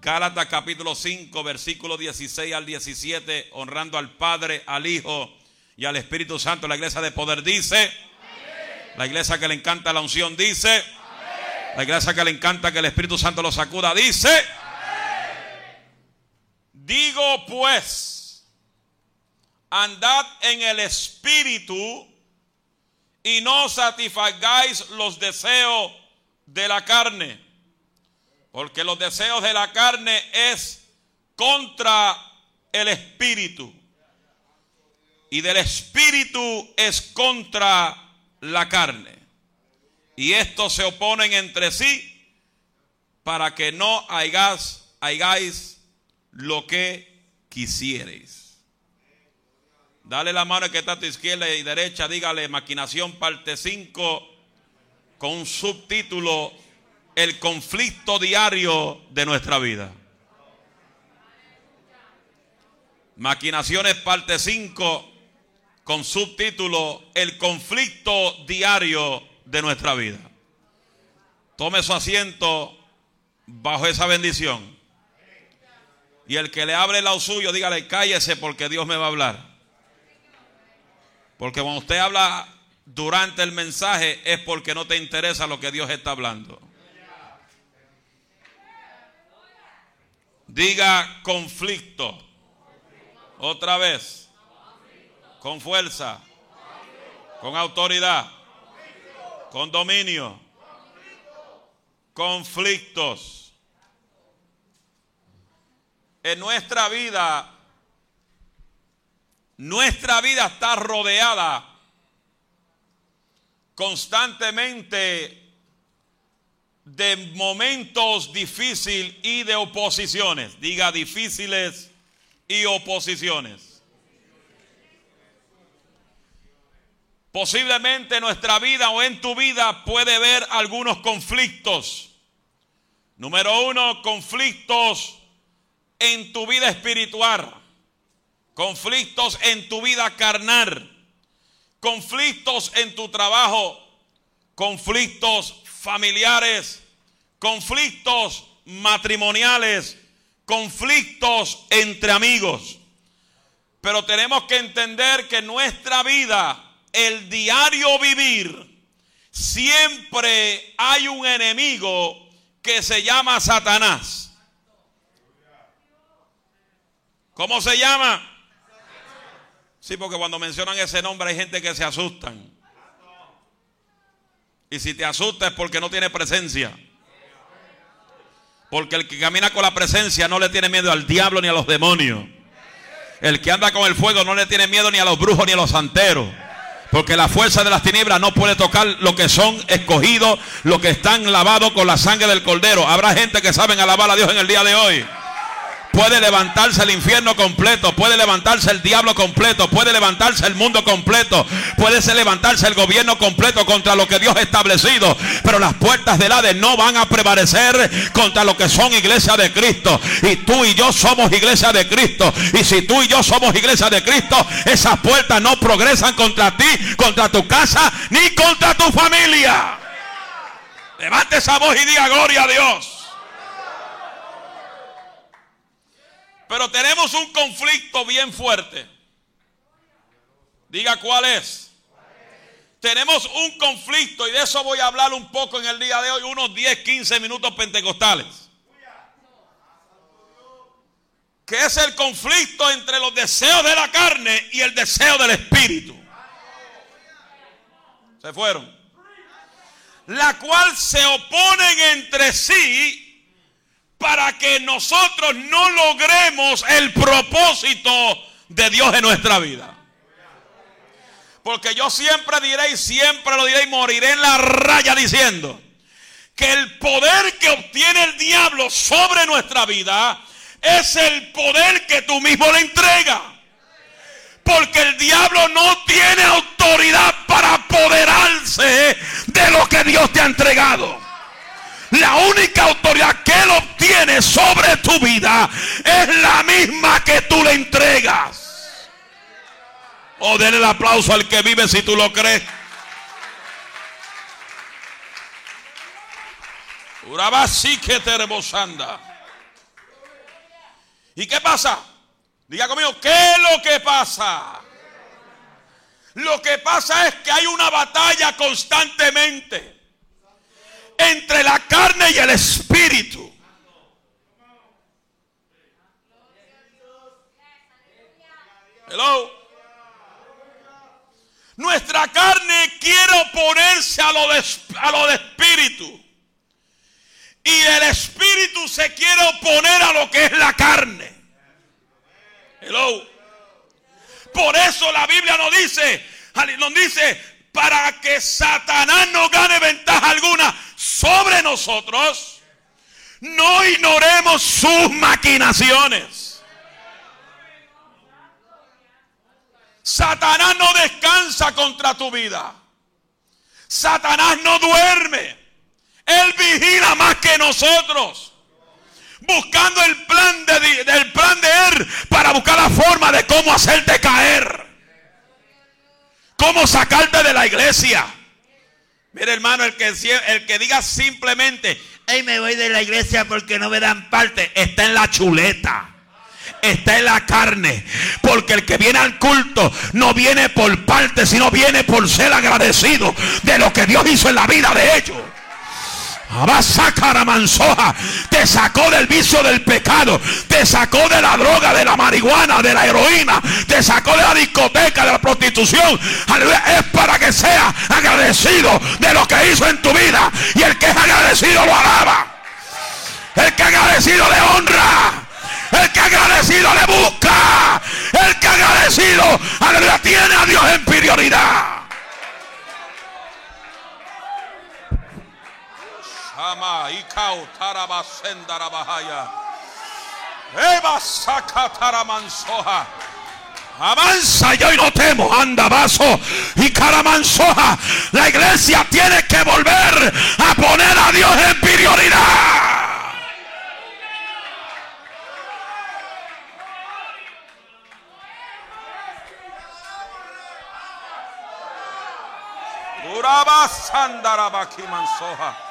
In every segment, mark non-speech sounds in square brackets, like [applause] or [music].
Gálatas capítulo 5, versículo 16 al 17, honrando al Padre, al Hijo y al Espíritu Santo. La iglesia de poder dice, la iglesia que le encanta la unción dice, la iglesia que le encanta que el Espíritu Santo lo sacuda dice, digo pues, andad en el Espíritu y no satisfagáis los deseos de la carne porque los deseos de la carne es contra el espíritu. Y del espíritu es contra la carne. Y estos se oponen entre sí para que no hagáis, hagáis lo que quisierais. Dale la mano que está a tu izquierda y derecha, dígale maquinación parte 5 con subtítulo el conflicto diario de nuestra vida. Maquinaciones parte 5 con subtítulo El conflicto diario de nuestra vida. Tome su asiento bajo esa bendición. Y el que le hable el lado suyo, dígale, cállese porque Dios me va a hablar. Porque cuando usted habla durante el mensaje es porque no te interesa lo que Dios está hablando. Diga conflicto. Otra vez. Con fuerza. Con autoridad. Con dominio. Conflictos. En nuestra vida, nuestra vida está rodeada constantemente de momentos difíciles y de oposiciones. Diga difíciles y oposiciones. Posiblemente en nuestra vida o en tu vida puede haber algunos conflictos. Número uno, conflictos en tu vida espiritual. Conflictos en tu vida carnal. Conflictos en tu trabajo. Conflictos familiares, conflictos matrimoniales, conflictos entre amigos. Pero tenemos que entender que nuestra vida, el diario vivir, siempre hay un enemigo que se llama Satanás. ¿Cómo se llama? Sí, porque cuando mencionan ese nombre hay gente que se asustan. Y si te asusta es porque no tiene presencia. Porque el que camina con la presencia no le tiene miedo al diablo ni a los demonios. El que anda con el fuego no le tiene miedo ni a los brujos ni a los santeros. Porque la fuerza de las tinieblas no puede tocar lo que son escogidos, lo que están lavados con la sangre del cordero. Habrá gente que saben alabar a Dios en el día de hoy. Puede levantarse el infierno completo, puede levantarse el diablo completo, puede levantarse el mundo completo, puede levantarse el gobierno completo contra lo que Dios ha establecido. Pero las puertas del Hades no van a prevalecer contra lo que son iglesias de Cristo. Y tú y yo somos iglesia de Cristo. Y si tú y yo somos iglesia de Cristo, esas puertas no progresan contra ti, contra tu casa, ni contra tu familia. Levante esa voz y diga gloria a Dios. Pero tenemos un conflicto bien fuerte. Diga cuál es. Tenemos un conflicto y de eso voy a hablar un poco en el día de hoy, unos 10, 15 minutos pentecostales. Que es el conflicto entre los deseos de la carne y el deseo del espíritu. Se fueron. La cual se oponen entre sí para que nosotros no logremos el propósito de Dios en nuestra vida. Porque yo siempre diré y siempre lo diré y moriré en la raya diciendo que el poder que obtiene el diablo sobre nuestra vida es el poder que tú mismo le entregas. Porque el diablo no tiene autoridad para apoderarse de lo que Dios te ha entregado. La única autoridad que él obtiene sobre tu vida es la misma que tú le entregas. O oh, denle el aplauso al que vive si tú lo crees. Urabasi que te ¿Y qué pasa? Diga conmigo, ¿qué es lo que pasa? Lo que pasa es que hay una batalla constantemente entre la carne y el espíritu. Hello. Nuestra carne quiere oponerse a lo de, a lo de espíritu. Y el espíritu se quiere oponer a lo que es la carne. Hello. Por eso la Biblia nos dice, nos dice, para que Satanás no gane ventaja alguna sobre nosotros, no ignoremos sus maquinaciones. Satanás no descansa contra tu vida. Satanás no duerme. Él vigila más que nosotros. Buscando el plan de, del plan de Él para buscar la forma de cómo hacerte caer. Cómo sacarte de la iglesia. Mire hermano, el que, el que diga simplemente, hey, me voy de la iglesia porque no me dan parte, está en la chuleta está en la carne. Porque el que viene al culto no viene por parte, sino viene por ser agradecido de lo que Dios hizo en la vida de ellos. Mansoja te sacó del vicio del pecado, te sacó de la droga, de la marihuana, de la heroína, te sacó de la discoteca, de la prostitución. Es para que sea agradecido de lo que hizo en tu vida. Y el que es agradecido lo alaba. El que agradecido le honra. El que agradecido le busca. El que agradecido tiene a Dios en prioridad. Ama ikau tarabasendara bahaya. Eva saca. Avanza yo y no temo, anda vaso y caramansoja. La iglesia tiene que volver a poner a Dios en prioridad. Uraba sandara mansoja.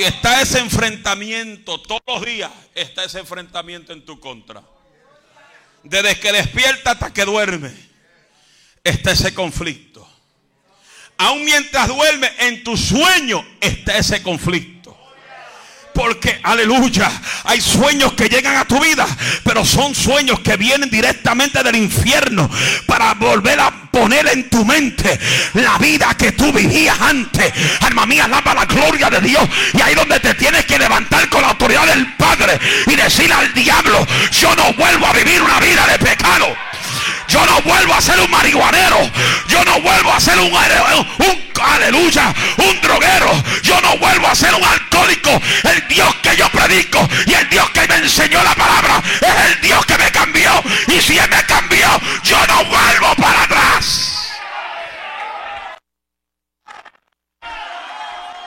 Y está ese enfrentamiento, todos los días está ese enfrentamiento en tu contra. Desde que despierta hasta que duerme, está ese conflicto. Aún mientras duerme, en tu sueño está ese conflicto. Porque, aleluya, hay sueños que llegan a tu vida, pero son sueños que vienen directamente del infierno para volver a poner en tu mente la vida que tú vivías antes. Alma mía, alaba la gloria de Dios. Y ahí donde te tienes que levantar con la autoridad del Padre y decir al diablo, yo no vuelvo a vivir una vida de pecado. Yo no vuelvo a ser un marihuanero. Yo no vuelvo a ser un, un, aleluya, un droguero. Y el Dios que me enseñó la palabra es el Dios que me cambió. Y si Él me cambió, yo no vuelvo para atrás.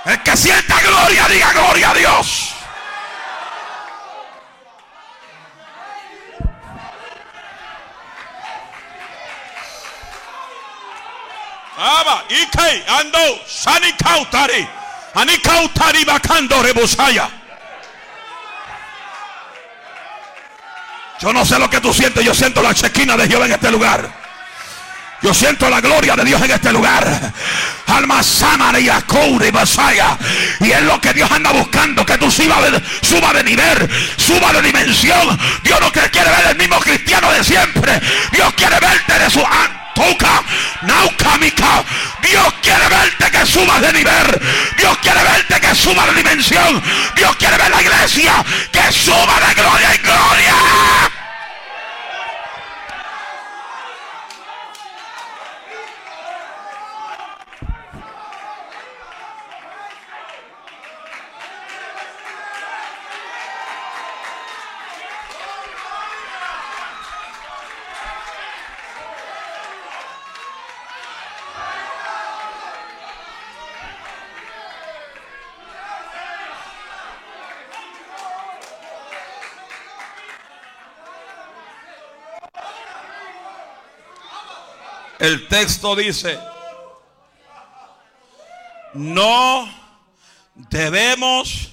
El que sienta gloria, diga gloria a Dios. Aba, Ike, Ando, Sani Kautari, Ani Kautari Bakando Rebosaya. Yo no sé lo que tú sientes, yo siento la chequina de Jehová en este lugar. Yo siento la gloria de Dios en este lugar. Alma Samara y y Basaya. Y es lo que Dios anda buscando. Que tú suba de, suba de nivel, suba de dimensión. Dios no quiere ver el mismo cristiano de siempre. Dios quiere verte de su toca, naucamica. Dios quiere verte que subas de nivel. Dios quiere verte que suba de dimensión. Dios quiere ver la iglesia que suba de gloria en gloria. El texto dice, no debemos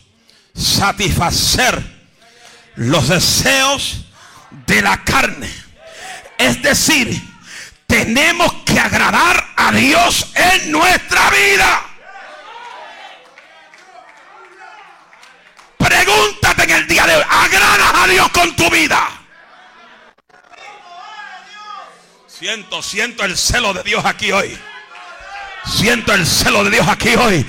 satisfacer los deseos de la carne. Es decir, tenemos que agradar a Dios en nuestra vida. Pregúntate en el día de hoy, ¿agradas a Dios con tu vida? Siento, siento el celo de Dios aquí hoy. Siento el celo de Dios aquí hoy.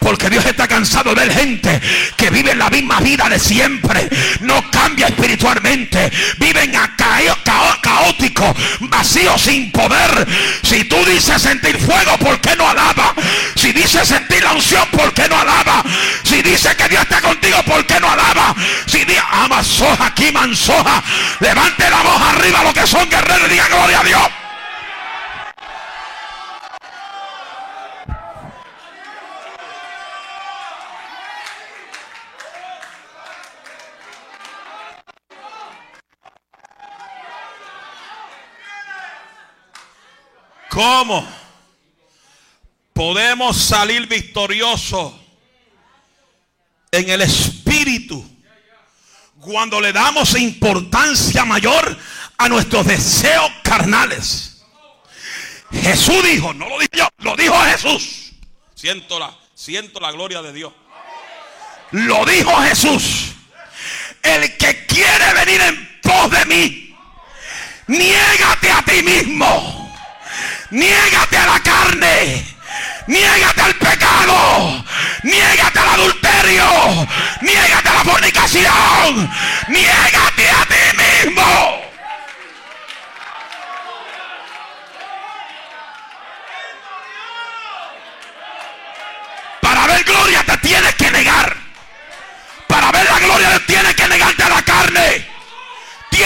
Porque Dios está cansado de ver gente que vive la misma vida de siempre. No cambia espiritualmente. Viven a caótico, vacío, sin poder. Si tú dices sentir fuego, ¿por qué no alaba? Si dices sentir la unción, ¿por qué no alaba? Si dices que Dios está contigo, ¿por qué no alaba? Si dice ama soja, aquí mansoja. Levante la voz arriba lo que son guerreros y diga gloria a Dios. ¿Cómo podemos salir victoriosos en el espíritu cuando le damos importancia mayor a nuestros deseos carnales? Jesús dijo, no lo dije yo, lo dijo Jesús. Siento la, siento la gloria de Dios. Lo dijo Jesús. El que quiere venir en pos de mí, niégate a ti mismo Niégate a la carne. Niégate al pecado. Niégate al adulterio. Niégate a la fornicación. Niégate a ti mismo. Para ver gloria te tienes que negar. Para ver la gloria te tienes que carne.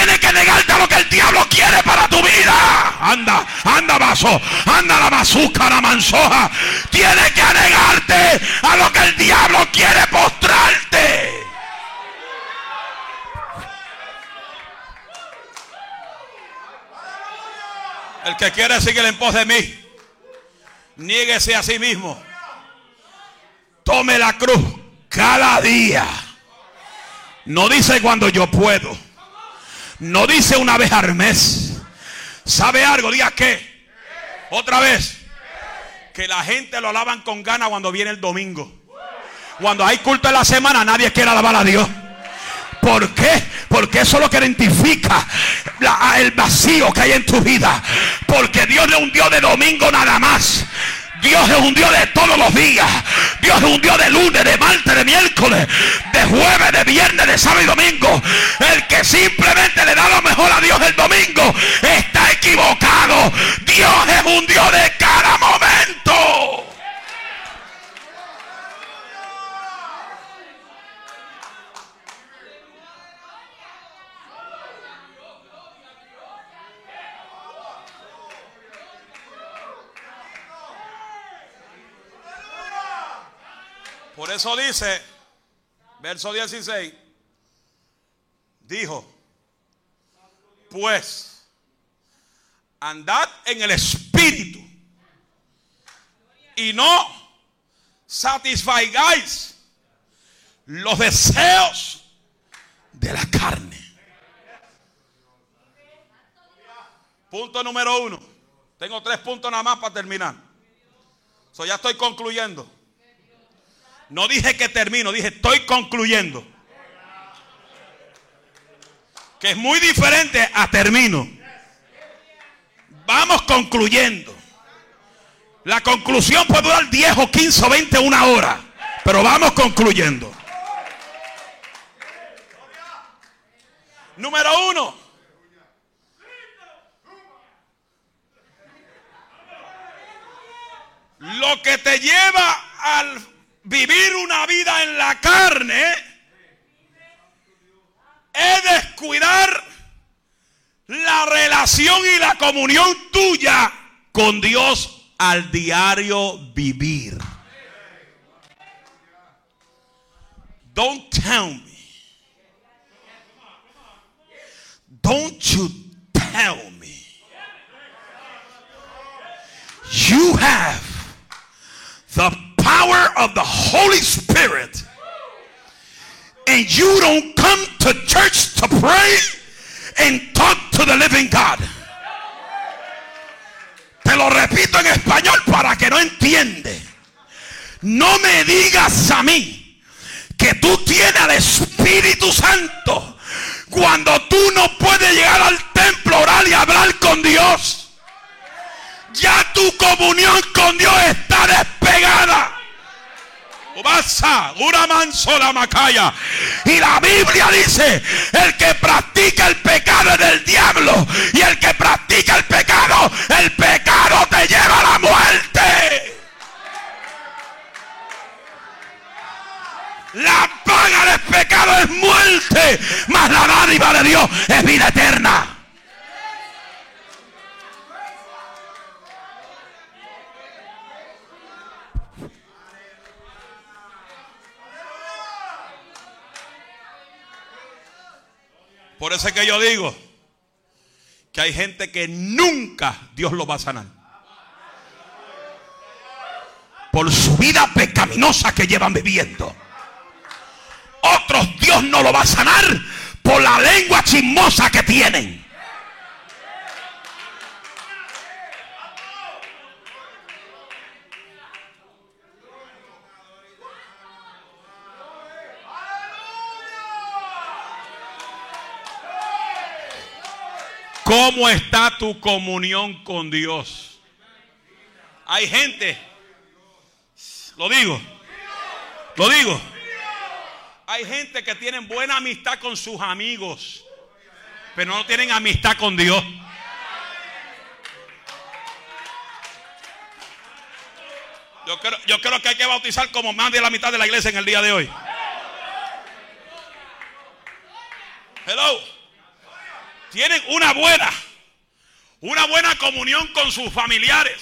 Tiene que negarte a lo que el diablo quiere para tu vida. Anda, anda vaso, anda la bazuca, la mansoja. Tiene que negarte a lo que el diablo quiere postrarte. El que quiere seguir en pos de mí, niéguese a sí mismo. Tome la cruz cada día. No dice cuando yo puedo. No dice una vez al mes. ¿Sabe algo? Diga que. Otra vez. Que la gente lo alaban con ganas cuando viene el domingo. Cuando hay culto en la semana, nadie quiere alabar a Dios. ¿Por qué? Porque eso es lo que identifica el vacío que hay en tu vida. Porque Dios no es un Dios de domingo nada más. Dios es un Dios de todos los días. Dios es un Dios de lunes, de martes, de miércoles, de jueves, de viernes, de sábado y domingo. El que simplemente le da lo mejor a Dios el domingo está equivocado. Dios es un Dios de cada momento. Por eso dice, verso 16, dijo, pues andad en el espíritu y no satisfagáis los deseos de la carne. Punto número uno. Tengo tres puntos nada más para terminar. So, ya estoy concluyendo. No dije que termino, dije estoy concluyendo. Que es muy diferente a termino. Vamos concluyendo. La conclusión puede durar 10 o 15 o 20 una hora. Pero vamos concluyendo. Número uno. Lo que te lleva al vivir una vida en la carne es descuidar la relación y la comunión tuya con Dios al diario vivir. Don't tell me. Don't you tell me. You have the power of the Holy Spirit and you don't come to church to pray and talk to the living God. Te lo repito en español para que no entiende. No me digas a mí que tú tienes al Espíritu Santo cuando tú no puedes llegar al templo, orar y hablar con Dios. Ya tu comunión con Dios está despegada. Una macaya. Y la Biblia dice, el que practica el pecado es del diablo. Y el que practica el pecado, el pecado te lleva a la muerte. La paga del pecado es muerte, mas la dádiva de Dios es vida eterna. Por eso es que yo digo que hay gente que nunca Dios lo va a sanar. Por su vida pecaminosa que llevan viviendo. Otros Dios no lo va a sanar por la lengua chismosa que tienen. ¿Cómo está tu comunión con Dios? Hay gente, lo digo, lo digo, hay gente que tienen buena amistad con sus amigos, pero no tienen amistad con Dios. Yo creo, yo creo que hay que bautizar como más de la mitad de la iglesia en el día de hoy. Hello tienen una buena, una buena comunión con sus familiares,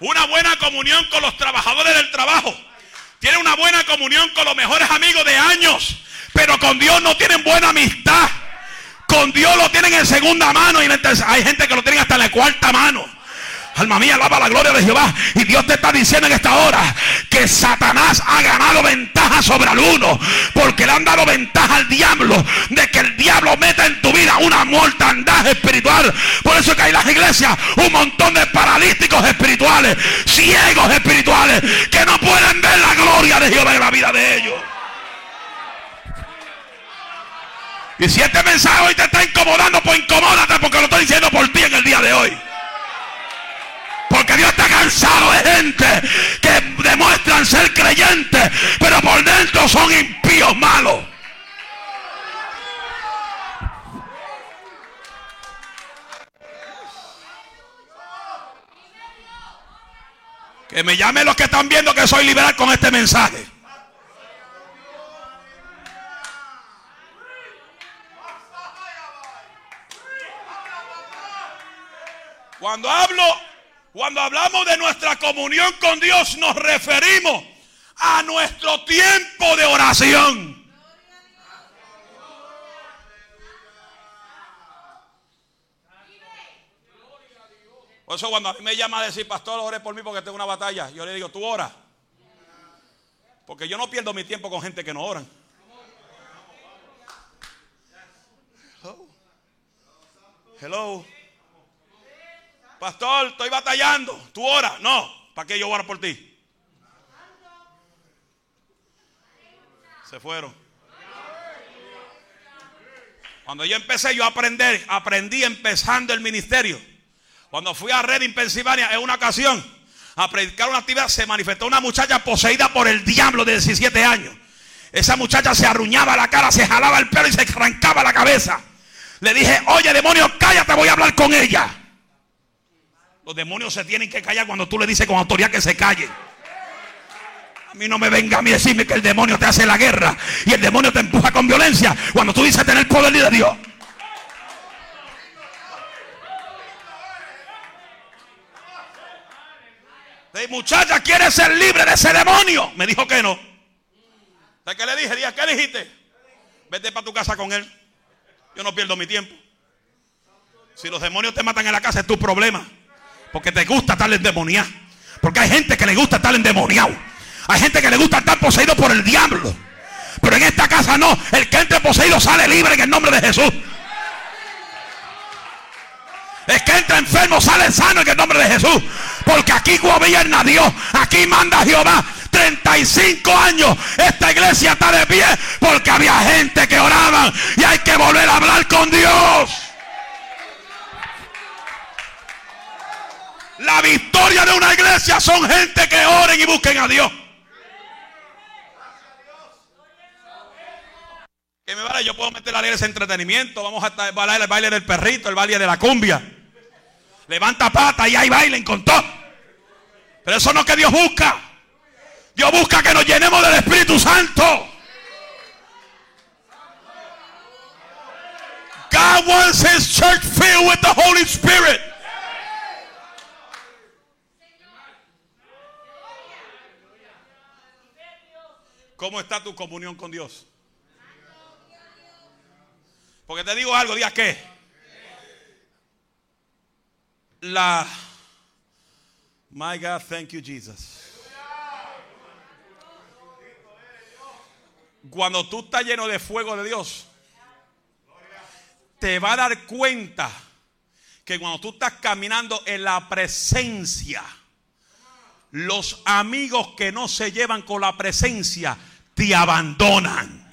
una buena comunión con los trabajadores del trabajo, tienen una buena comunión con los mejores amigos de años, pero con Dios no tienen buena amistad. Con Dios lo tienen en segunda mano y hay gente que lo tienen hasta la cuarta mano. Alma mía, alaba la gloria de Jehová. Y Dios te está diciendo en esta hora que Satanás ha ganado ventaja sobre el uno. Porque le han dado ventaja al diablo de que el diablo meta en tu vida una mortandad espiritual. Por eso que hay en las iglesias un montón de paralíticos espirituales, ciegos espirituales, que no pueden ver la gloria de Jehová en la vida de ellos. Y si este mensaje hoy te está incomodando, pues incomódate porque lo estoy diciendo por ti en el día de hoy. Porque Dios está cansado de gente que demuestran ser creyentes, pero por dentro son impíos malos. Que me llamen los que están viendo que soy liberal con este mensaje. Cuando hablo cuando hablamos de nuestra comunión con Dios nos referimos a nuestro tiempo de oración. Por eso cuando a mí me llama a decir, pastor, ore por mí porque tengo una batalla, yo le digo, tú ora. Porque yo no pierdo mi tiempo con gente que no oran. Hello. Hello. Pastor, estoy batallando. ¿Tú oras? No. ¿Para qué yo oro por ti? Se fueron. Cuando yo empecé yo a aprender, aprendí empezando el ministerio. Cuando fui a Reading, Pensilvania, en una ocasión, a predicar una actividad, se manifestó una muchacha poseída por el diablo de 17 años. Esa muchacha se arruñaba la cara, se jalaba el pelo y se arrancaba la cabeza. Le dije, oye demonio, cállate, voy a hablar con ella. Los demonios se tienen que callar cuando tú le dices con autoridad que se calle. A mí no me venga a mí decirme que el demonio te hace la guerra y el demonio te empuja con violencia cuando tú dices tener poder de Dios. Muchacha quiere ser libre de ese demonio. Me dijo que no. ¿De qué le dije? ¿Qué dijiste? Vete para tu casa con él. Yo no pierdo mi tiempo. Si los demonios te matan en la casa es tu problema. Porque te gusta estar endemoniado. Porque hay gente que le gusta estar endemoniado. Hay gente que le gusta estar poseído por el diablo. Pero en esta casa no. El que entre poseído sale libre en el nombre de Jesús. Es que entra enfermo, sale sano en el nombre de Jesús. Porque aquí gobierna Dios. Aquí manda Jehová. 35 años esta iglesia está de pie porque había gente que oraba y hay que volver a hablar con Dios. La victoria de una iglesia son gente que oren y busquen a Dios. Que me vale, yo puedo meter la ley ese entretenimiento. Vamos a bailar el baile del perrito, el baile de la cumbia. Levanta pata y ahí bailen con todo. Pero eso no es que Dios busca. Dios busca que nos llenemos del Espíritu Santo. God wants his church filled with the Holy Spirit. ¿Cómo está tu comunión con Dios? Porque te digo algo, diga qué. La My God, thank you Jesus. Cuando tú estás lleno de fuego de Dios, te va a dar cuenta que cuando tú estás caminando en la presencia, los amigos que no se llevan con la presencia te abandonan.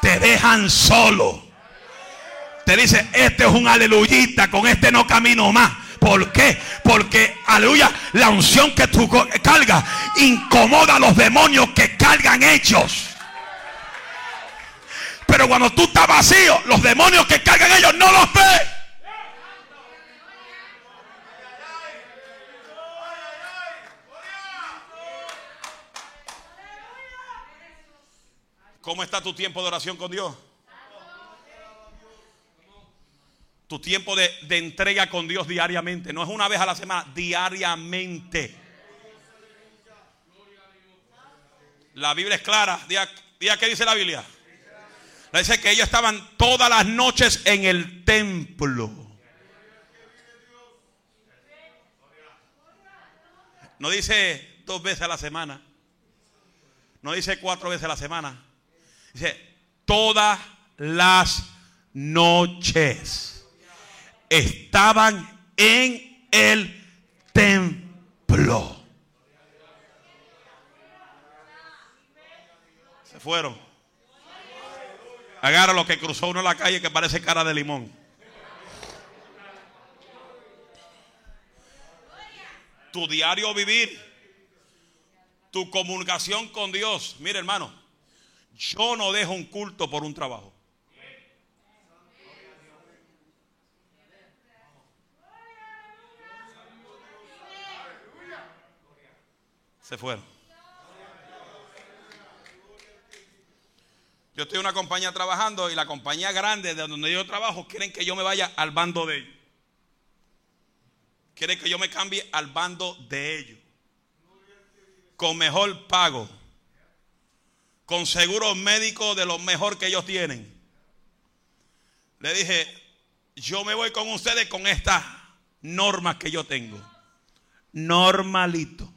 Te dejan solo. Te dice, este es un aleluyita, con este no camino más. ¿Por qué? Porque, aleluya, la unción que tú cargas incomoda a los demonios que cargan ellos. Pero cuando tú estás vacío, los demonios que cargan ellos no los ves. ¿Cómo está tu tiempo de oración con Dios? Tu tiempo de, entrega con Dios diariamente. No es una vez a la semana, diariamente. La Biblia es clara. Día, día ¿qué dice la Biblia? Dice que ellos estaban todas las noches en el templo. No dice dos veces a la semana. No dice cuatro veces a la semana. Dice todas las noches estaban en el templo. Se fueron. Agarra lo que cruzó uno la calle que parece cara de limón. Tu diario vivir, tu comunicación con Dios. Mire hermano, yo no dejo un culto por un trabajo. Se fueron. Yo estoy en una compañía trabajando y la compañía grande de donde yo trabajo quieren que yo me vaya al bando de ellos. Quieren que yo me cambie al bando de ellos. Con mejor pago. Con seguros médicos de lo mejor que ellos tienen. Le dije, yo me voy con ustedes con estas normas que yo tengo. Normalito.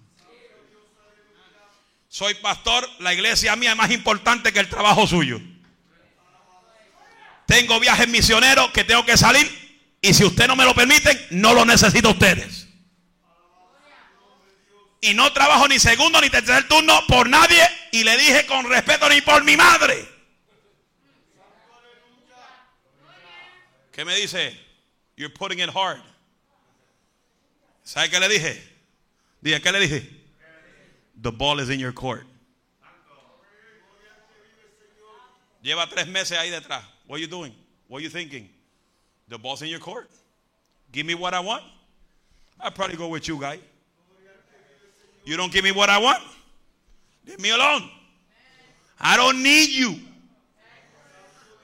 Soy pastor, la iglesia mía es más importante que el trabajo suyo. Tengo viajes misioneros que tengo que salir y si usted no me lo permiten, no lo necesito ustedes. Y no trabajo ni segundo ni tercer turno por nadie y le dije con respeto ni por mi madre. ¿Qué me dice? You're putting it hard. ¿Sabe qué le dije? Dije, ¿qué le dije? The ball is in your court. Lleva tres meses ahí detrás. What are you doing? What are you thinking? The ball's in your court. Give me what I want. I'll probably go with you, guy. You don't give me what I want. Leave me alone. I don't need you.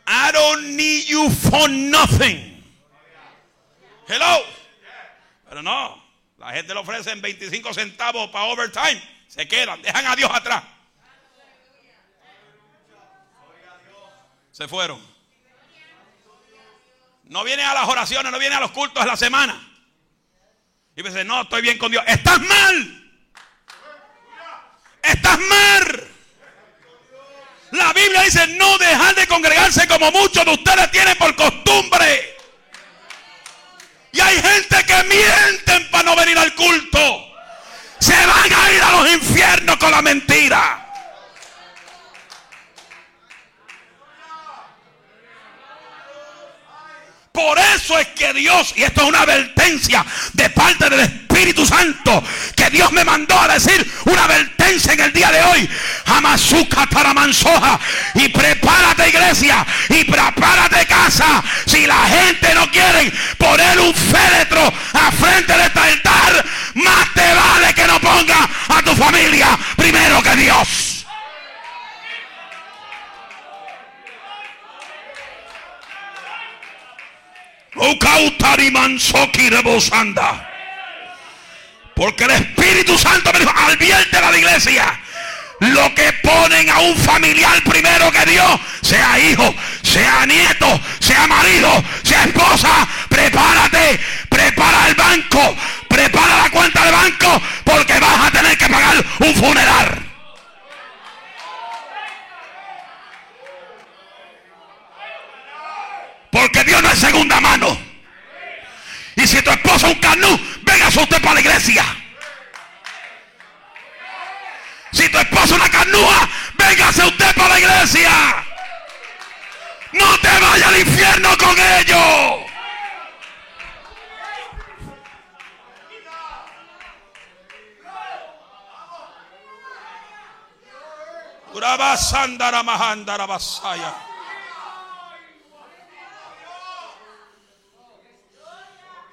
I don't need you for nothing. Hello. Pero no, la gente le ofrecen 25 centavos para overtime. Se quedan, dejan a Dios atrás. Se fueron. No vienen a las oraciones, no vienen a los cultos de la semana. Y me dice, no, estoy bien con Dios. Estás mal. Estás mal. La Biblia dice, no dejar de congregarse como muchos de ustedes tienen por costumbre. Y hay gente que mienten para no venir al culto. Se van a ir a los infiernos con la mentira. Por eso es que Dios, y esto es una advertencia de parte del Espíritu Santo, que Dios me mandó a decir una advertencia en el día de hoy. Amazuca Taramansoja. Y prepárate iglesia. Y prepárate casa. Si la gente no quiere poner un féretro a frente de este altar, más te vale que no ponga a tu familia primero que Dios. Porque el Espíritu Santo me dijo, advierte la iglesia. Lo que ponen a un familiar primero que Dios, sea hijo, sea nieto, sea marido, sea esposa, prepárate, prepara el banco, prepara la cuenta de banco, porque vas a tener que pagar un funeral. Porque Dios no es segunda mano. Y si tu esposo es un canú, véngase usted para la iglesia. Si tu esposo es una canúa, véngase usted para la iglesia. No te vayas al infierno con ellos. Urabasandara mahandara basaya.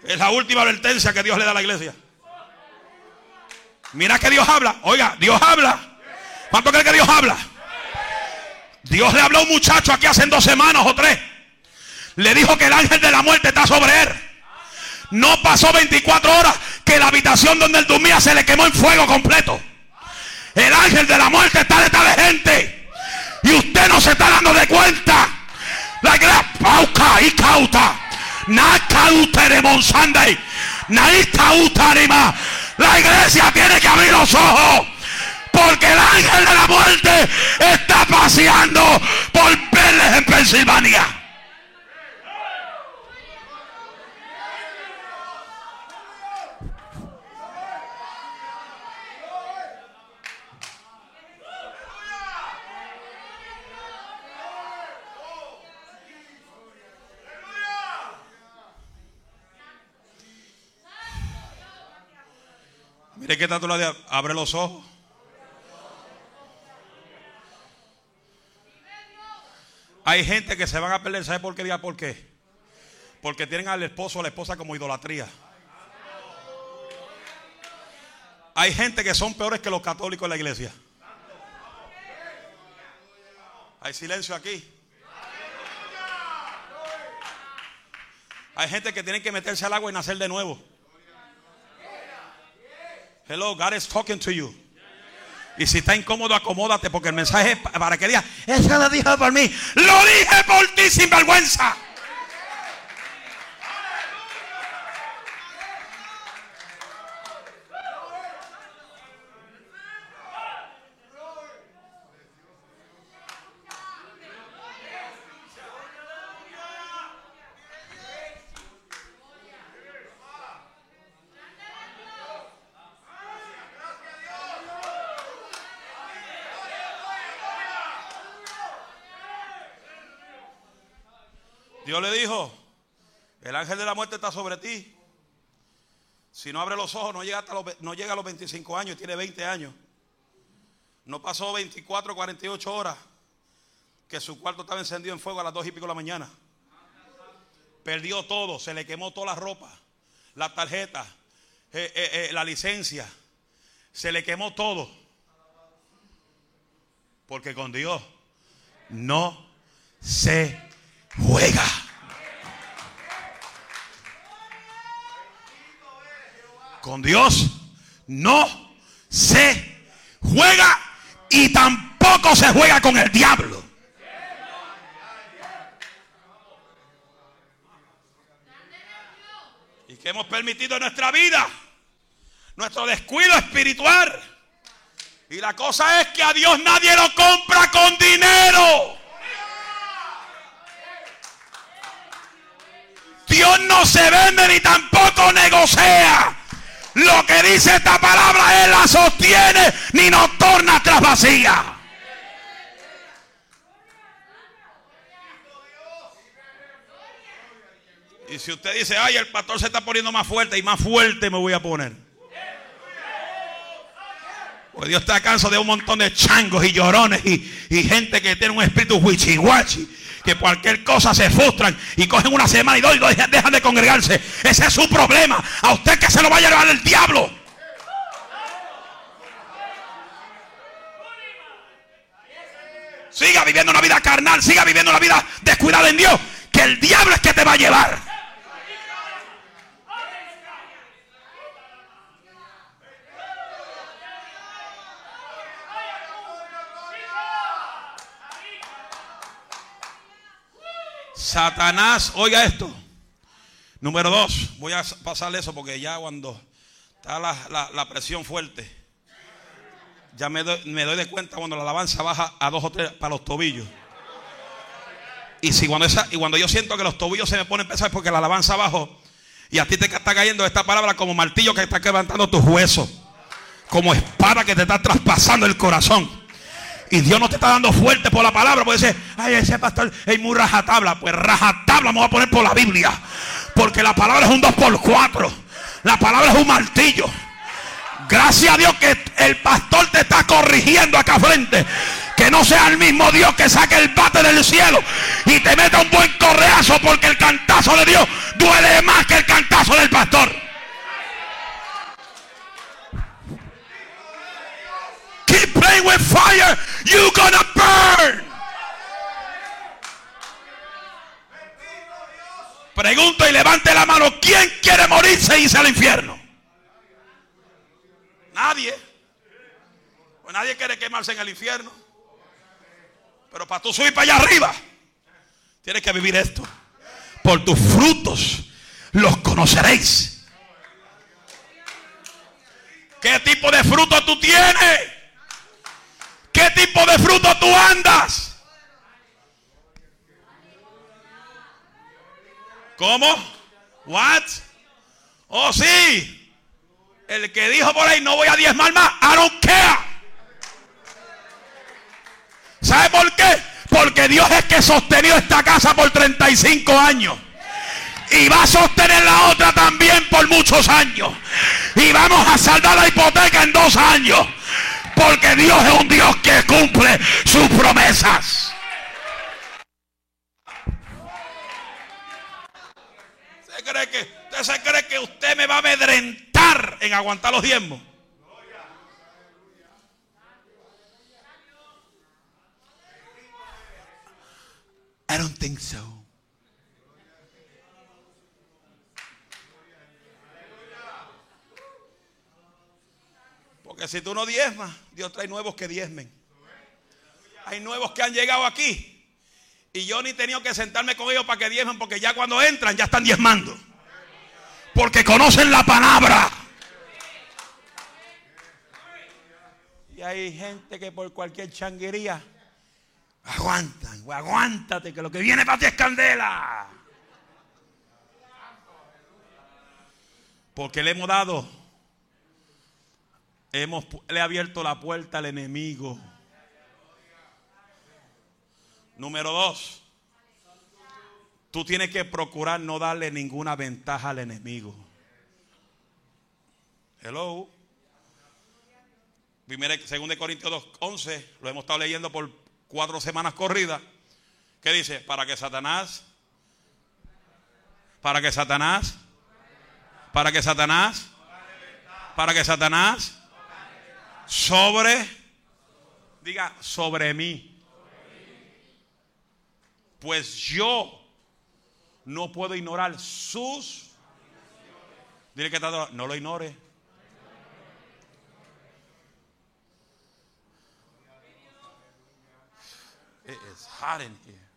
Es la última advertencia que Dios le da a la iglesia. Mira que Dios habla. Oiga, Dios habla. ¿Cuánto cree que Dios habla? Dios le habló a un muchacho aquí hace dos semanas o tres. Le dijo que el ángel de la muerte está sobre él. No pasó 24 horas que la habitación donde él dormía se le quemó en fuego completo. El ángel de la muerte está detrás de gente. Y usted no se está dando de cuenta. La iglesia pauca y cauta. La iglesia tiene que abrir los ojos. Porque el ángel de la muerte está paseando por Pérez en Pensilvania. Mire que tanto la de abre los ojos. Hay gente que se van a perder, ¿sabe por qué? ¿Por qué? Porque tienen al esposo o a la esposa como idolatría. Hay gente que son peores que los católicos en la iglesia. Hay silencio aquí. Hay gente que tiene que meterse al agua y nacer de nuevo. Hello, God is talking to you. Y si está incómodo, acomódate porque el mensaje es para que diga, eso lo dijo por mí. Lo dije por ti sin vergüenza. Dios le dijo, el ángel de la muerte está sobre ti. Si no abre los ojos, no llega, hasta los, no llega a los 25 años, tiene 20 años. No pasó 24, 48 horas que su cuarto estaba encendido en fuego a las 2 y pico de la mañana. Perdió todo, se le quemó toda la ropa, la tarjeta, eh, eh, eh, la licencia. Se le quemó todo. Porque con Dios no se juega. Con Dios no se juega y tampoco se juega con el diablo. Y que hemos permitido en nuestra vida nuestro descuido espiritual. Y la cosa es que a Dios nadie lo compra con dinero. No se vende ni tampoco negocia. Lo que dice esta palabra Él la sostiene ni nos torna tras vacía. Y si usted dice, ay, el pastor se está poniendo más fuerte y más fuerte me voy a poner. Pues Dios está cansado de un montón de changos y llorones y, gente que tiene un espíritu huichihuachi. Que cualquier cosa se frustran y cogen una semana y dos y dejan de congregarse. Ese es su problema. A usted que se lo va a llevar el diablo. Siga viviendo una vida carnal, siga viviendo una vida descuidada en Dios. Que el diablo es que te va a llevar. Satanás, oiga esto. Número dos, voy a pasarle eso porque ya cuando está la, presión fuerte, ya me doy, de cuenta cuando la alabanza baja a dos o tres para los tobillos. Y, si cuando esa, y cuando yo siento que los tobillos se me ponen pesados porque la alabanza abajo y a ti te está cayendo esta palabra como martillo que está quebrantando tus huesos, como espada que te está traspasando el corazón. Y Dios no te está dando fuerte por la palabra. Puede ser, ay, ese pastor es muy rajatabla. Pues rajatabla me voy a poner por la Biblia. Porque la palabra es un 2 por 4 La palabra es un martillo. Gracias a Dios que el pastor te está corrigiendo acá frente. Que no sea el mismo Dios que saque el bate del cielo y te meta un buen correazo porque el cantazo de Dios duele más que el cantazo del pastor. with fire, you gonna burn. Pregunto y levante la mano, ¿quién quiere morirse y irse al infierno? Nadie. Pues nadie quiere quemarse en el infierno. Pero para tú subir para allá arriba, tienes que vivir esto. Por tus frutos los conoceréis. ¿Qué tipo de fruto tú tienes? ¿Qué tipo de fruto tú andas? ¿Cómo? What? Oh, sí. El que dijo por ahí, no voy a diezmar más, I don't care. ¿Sabe por qué? Porque Dios es que sostenió esta casa por 35 años. Y va a sostener la otra también por muchos años. Y vamos a saldar la hipoteca en dos años. Porque Dios es un Dios que cumple sus promesas. ¿Usted cree que, usted se cree que usted me va a amedrentar en aguantar los diezmos? I don't think so. Que si tú no diezmas, Dios trae nuevos que diezmen. Hay nuevos que han llegado aquí. Y yo ni he tenido que sentarme con ellos para que diezmen, porque ya cuando entran ya están diezmando. Porque conocen la palabra. Y hay gente que por cualquier changuería aguantan, aguántate, que lo que viene para ti es candela. Porque le hemos dado Hemos, le abierto la puerta al enemigo. Número dos, tú tienes que procurar no darle ninguna ventaja al enemigo. Hello. Primera, según de Corintios 2, 11, lo hemos estado leyendo por cuatro semanas corridas. ¿Qué dice? Para que Satanás, para que Satanás, para que Satanás, para que Satanás sobre, diga, sobre mí. Pues yo no puedo ignorar sus. Dile que está, no lo ignore. It hot in here.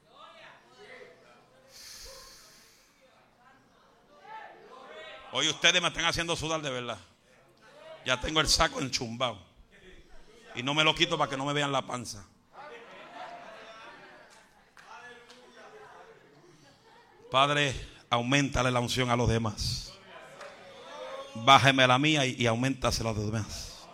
Hoy ustedes me están haciendo sudar de verdad. Ya tengo el saco enchumbado. Y no me lo quito para que no me vean la panza. Padre, aumentale la unción a los demás. Bájeme la mía y, y aumentasela a los demás.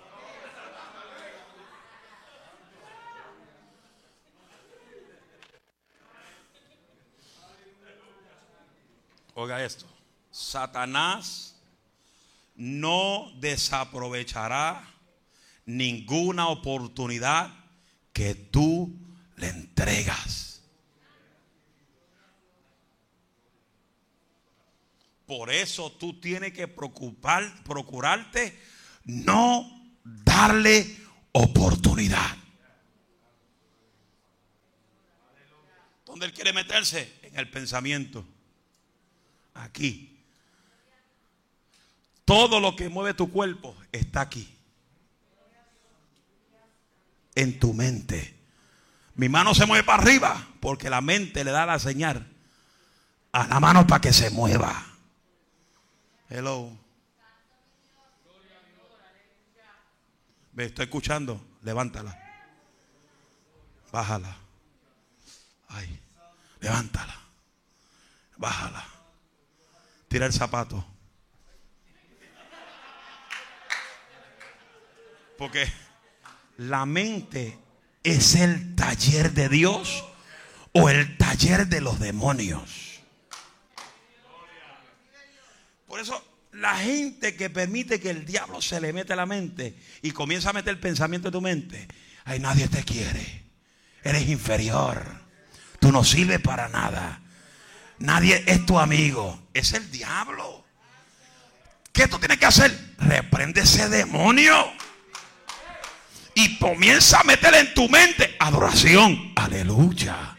Oiga esto. Satanás no desaprovechará ninguna oportunidad que tú le entregas. Por eso tú tienes que procurarte no darle oportunidad. ¿Dónde él quiere meterse? En el pensamiento aquí. Todo lo que mueve tu cuerpo está aquí. En tu mente. Mi mano se mueve para arriba porque la mente le da la señal a la mano para que se mueva. Hello. Me estoy escuchando. Levántala. Bájala. Ay. Levántala. Bájala. Tira el zapato. Porque la mente es el taller de Dios o el taller de los demonios. Por eso la gente que permite que el diablo se le mete a la mente y comienza a meter el pensamiento en tu mente, ay, nadie te quiere. Eres inferior. Tú no sirves para nada. Nadie es tu amigo. Es el diablo. ¿Qué tú tienes que hacer? Reprende ese demonio. Y comienza a meter en tu mente adoración. Aleluya.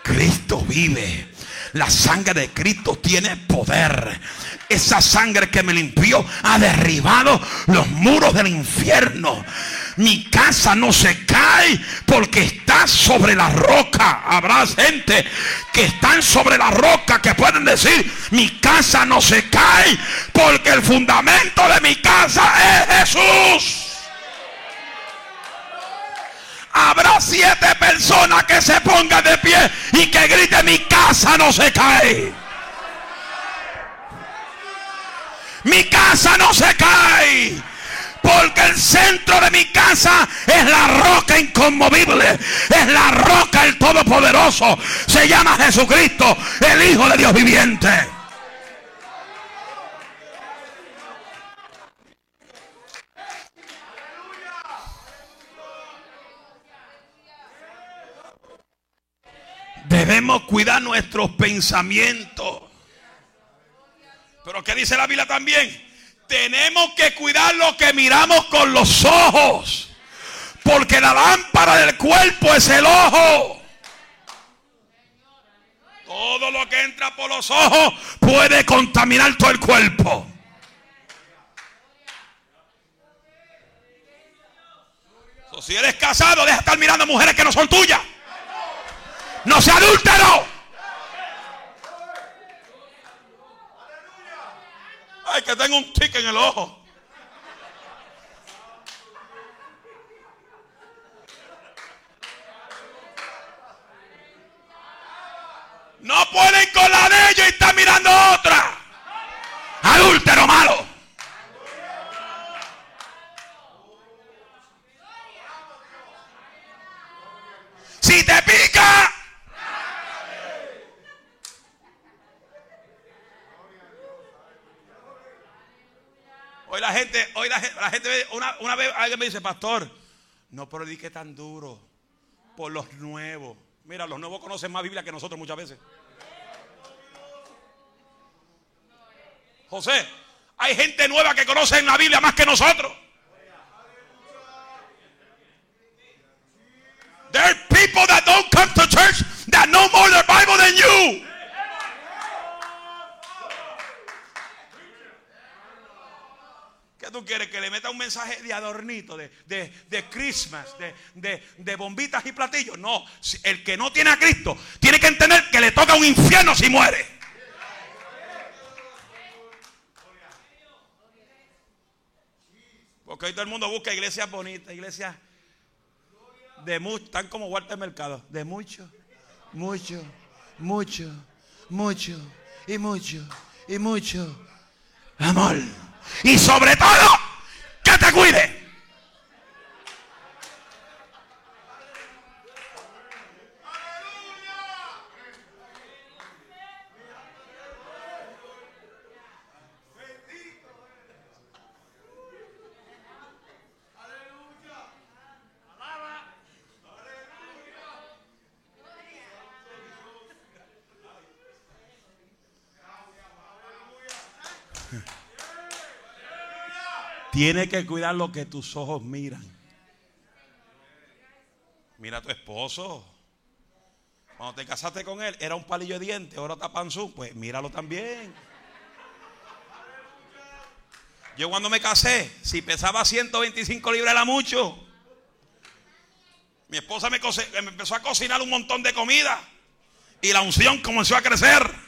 Cristo vive. La sangre de Cristo tiene poder. Esa sangre que me limpió ha derribado los muros del infierno. Mi casa no se cae porque está sobre la roca. Habrá gente que están sobre la roca que pueden decir, mi casa no se cae porque el fundamento de mi casa es Jesús. Habrá siete personas que se pongan de pie y que griten, mi casa no se cae. Mi casa no se cae. Porque el centro de mi casa es la roca inconmovible. Es la roca el Todopoderoso. Se llama Jesucristo, el Hijo de Dios viviente. Debemos cuidar nuestros pensamientos. Pero ¿qué dice la Biblia también? Tenemos que cuidar lo que miramos con los ojos. Porque la lámpara del cuerpo es el ojo. Todo lo que entra por los ojos puede contaminar todo el cuerpo. si eres casado, deja de estar mirando mujeres que no son tuyas. No sea adúltero. Ay, que tengo un tic en el ojo. No pueden con la de ellos y están mirando otra. Adúltero malo. Si te pica, Hoy la hoy la, gente, una, una, vez alguien me dice, pastor, no predique tan duro por los nuevos. Mira, los nuevos conocen más Biblia que nosotros muchas veces. José, hay gente nueva que conoce la Biblia más que nosotros. There are people that don't come to church that know more the Bible than you. Tú quieres? Que le meta un mensaje de adornito, de, de, Christmas, de, de, bombitas y platillos. No, el que no tiene a Cristo tiene que entender que le toca un infierno si muere. Porque hoy todo el mundo busca iglesias bonitas, iglesias de mucho, están como Walter Mercado, de mucho, mucho, mucho, mucho y mucho y mucho amor. Y sobre todo, cuide. Tiene que cuidar lo que tus ojos miran. Mira a tu esposo. Cuando te casaste con él, era un palillo de dientes, ahora está panzú. Pues míralo también. Yo cuando me casé, si pesaba 125 libras era mucho. Mi esposa me empezó a cocinar un montón de comida. Y la unción comenzó a crecer.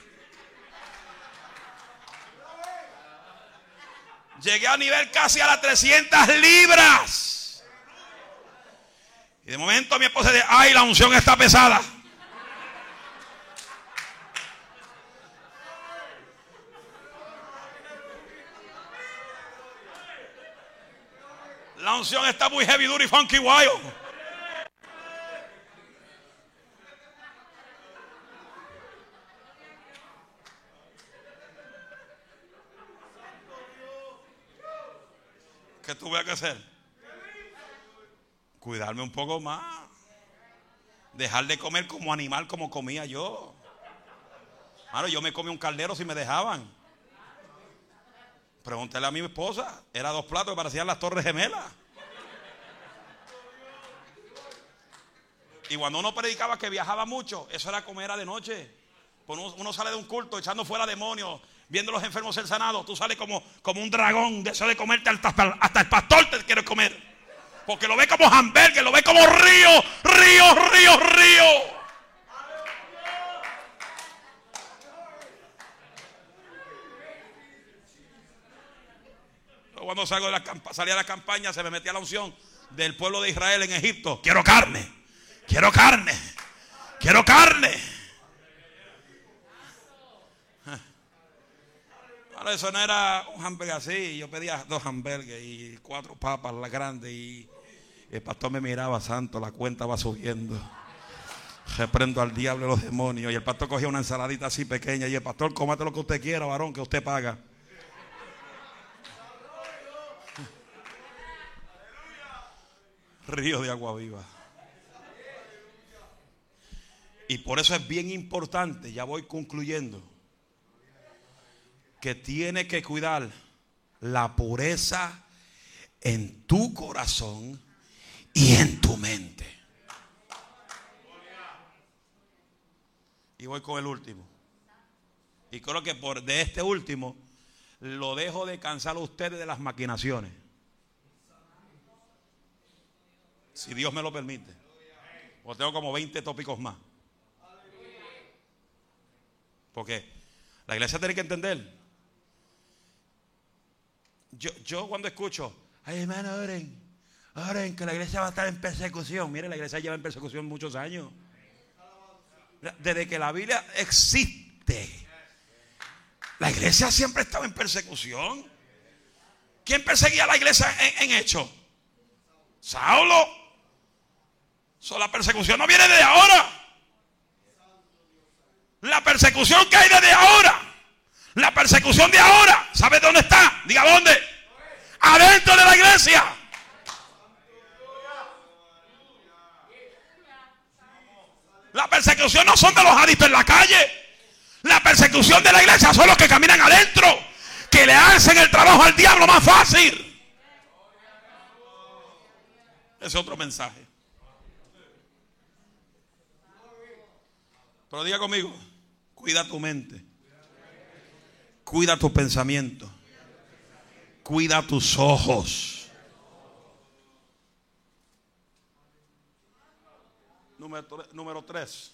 Llegué a nivel casi a las 300 libras. Y de momento mi esposa dice, ay, la unción está pesada. La unción está muy heavy, duty, funky, wild. ¿Qué tuve que hacer? Cuidarme un poco más. Dejar de comer como animal como comía yo. Claro, yo me comí un caldero si me dejaban. Pregúntale a mi esposa. Era dos platos que parecían las torres gemelas. Y cuando uno predicaba que viajaba mucho, eso era comer a de noche. Pues uno, sale de un culto echando fuera demonios, viendo a los enfermos ser sanados. Tú sales como, como un dragón de eso de comerte hasta, hasta el pastor te quiere comer. Porque lo ve como hamburger, lo ve como río, río, río, río. Cuando salgo de la, salía de la campaña se me metía la unción del pueblo de Israel en Egipto. Quiero carne, quiero carne, quiero carne. Eso no era un hamburger así. Yo pedía dos hamburgues y cuatro papas, las grandes. Y el pastor me miraba, santo, la cuenta va subiendo. Reprendo al diablo y los demonios. Y el pastor cogía una ensaladita así pequeña. Y el pastor, cómate lo que usted quiera, varón, que usted paga. [laughs] Río de agua viva. Y por eso es bien importante, ya voy concluyendo que tiene que cuidar la pureza en tu corazón y en tu mente. Y voy con el último. Y creo que por de este último lo dejo de cansar a ustedes de las maquinaciones. Si Dios me lo permite. O tengo como 20 tópicos más. Porque la iglesia tiene que entender yo, cuando escucho, ay hermano, oren, oren, que la iglesia va a estar en persecución. Mire, la iglesia lleva en persecución muchos años. Desde que la Biblia existe, la iglesia siempre ha estado en persecución. ¿Quién perseguía a la iglesia en, hecho? Saulo. So, la persecución no viene de ahora. La persecución que hay desde ahora la persecución de ahora, ¿sabe dónde está? Diga dónde. Adentro de la iglesia. La persecución no son de los adictos en la calle. La persecución de la iglesia son los que caminan adentro. Que le hacen el trabajo al diablo más fácil. Ese es otro mensaje. Pero diga conmigo, cuida tu mente. Cuida tu pensamiento. Cuida tus ojos. Número, número tres.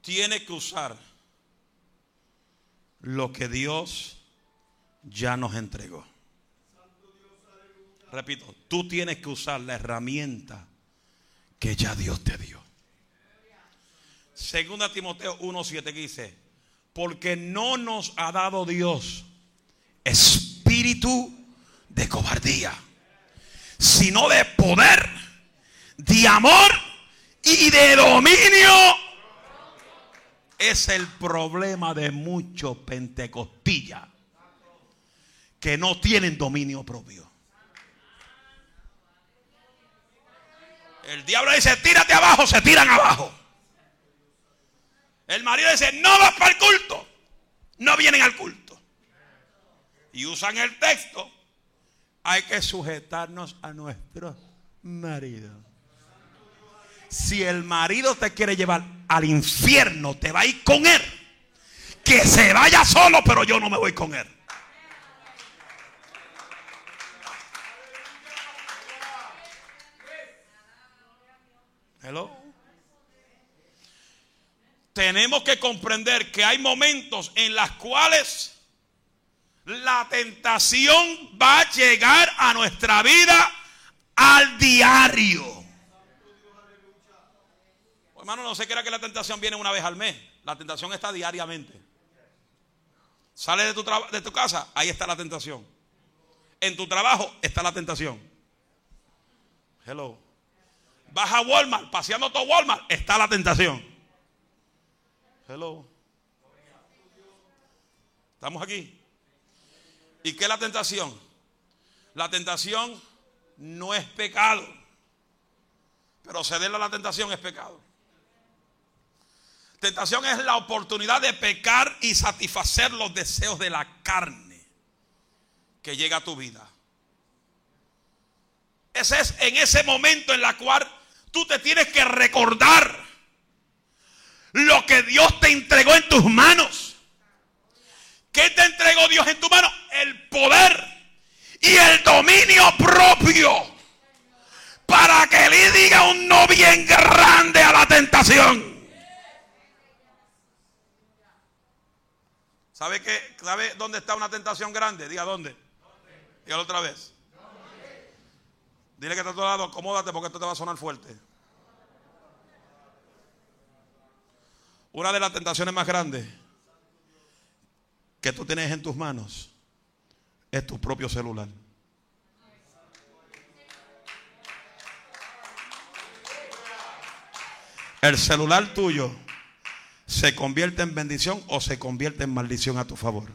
Tiene que usar lo que Dios ya nos entregó. Repito, tú tienes que usar la herramienta que ya Dios te dio. Segunda Timoteo 1.7 que dice, porque no nos ha dado Dios espíritu de cobardía, sino de poder, de amor y de dominio. Es el problema de muchos pentecostillas que no tienen dominio propio. El diablo dice, tírate abajo, se tiran abajo. El marido dice, no vas para el culto. No vienen al culto. Y usan el texto. Hay que sujetarnos a nuestro marido. Si el marido te quiere llevar al infierno, te va a ir con él. Que se vaya solo, pero yo no me voy con él. Hello. Tenemos que comprender que hay momentos en los cuales la tentación va a llegar a nuestra vida al diario. Hermano, no se crea que la tentación viene una vez al mes. La tentación está diariamente. Sale de tu, de tu casa, ahí está la tentación. En tu trabajo está la tentación. Hello. Vas a Walmart, paseando todo Walmart, está la tentación. Hello. ¿Estamos aquí? ¿Y qué es la tentación? La tentación no es pecado. Pero cederle a la tentación es pecado. Tentación es la oportunidad de pecar y satisfacer los deseos de la carne que llega a tu vida. Ese es en ese momento en la cual tú te tienes que recordar lo que Dios te entregó en tus manos. ¿Qué te entregó Dios en tu mano? El poder y el dominio propio. Para que le diga un no bien grande a la tentación. ¿Sabe, qué? ¿Sabe dónde está una tentación grande? Diga dónde. Dígalo otra vez. Dile que está a tu lado, acomódate porque esto te va a sonar fuerte. Una de las tentaciones más grandes que tú tienes en tus manos es tu propio celular. El celular tuyo se convierte en bendición o se convierte en maldición a tu favor.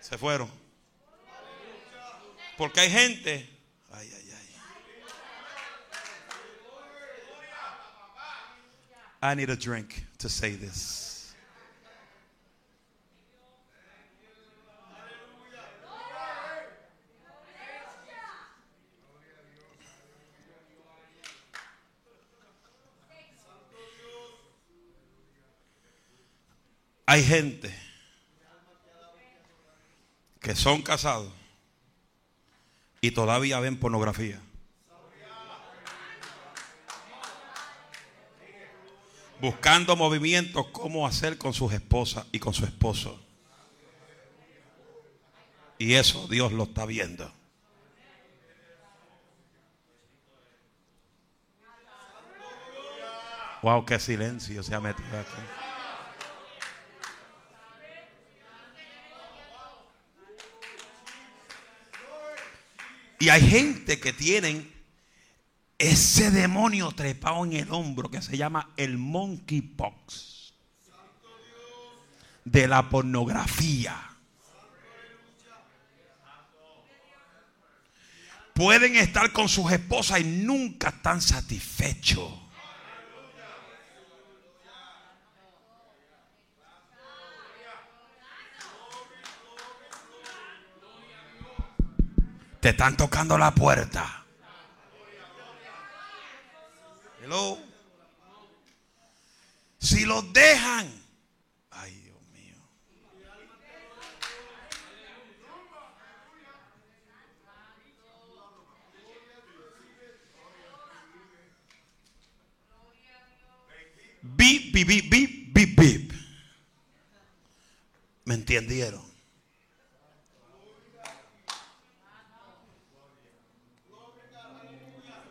Se fueron. Porque hay gente. Ay, ay, ay. I need a drink to say this. Hay gente que son casados y todavía ven pornografía. Buscando movimientos, cómo hacer con sus esposas y con su esposo. Y eso Dios lo está viendo. Wow, qué silencio se ha metido aquí. Y hay gente que tienen ese demonio trepado en el hombro que se llama el monkeypox de la pornografía. Pueden estar con sus esposas y nunca están satisfechos. Te están tocando la puerta. Hello. Si los dejan. Ay, Dios mío. bip, bip, bip, bip, bip, bip. ¿Me entendieron?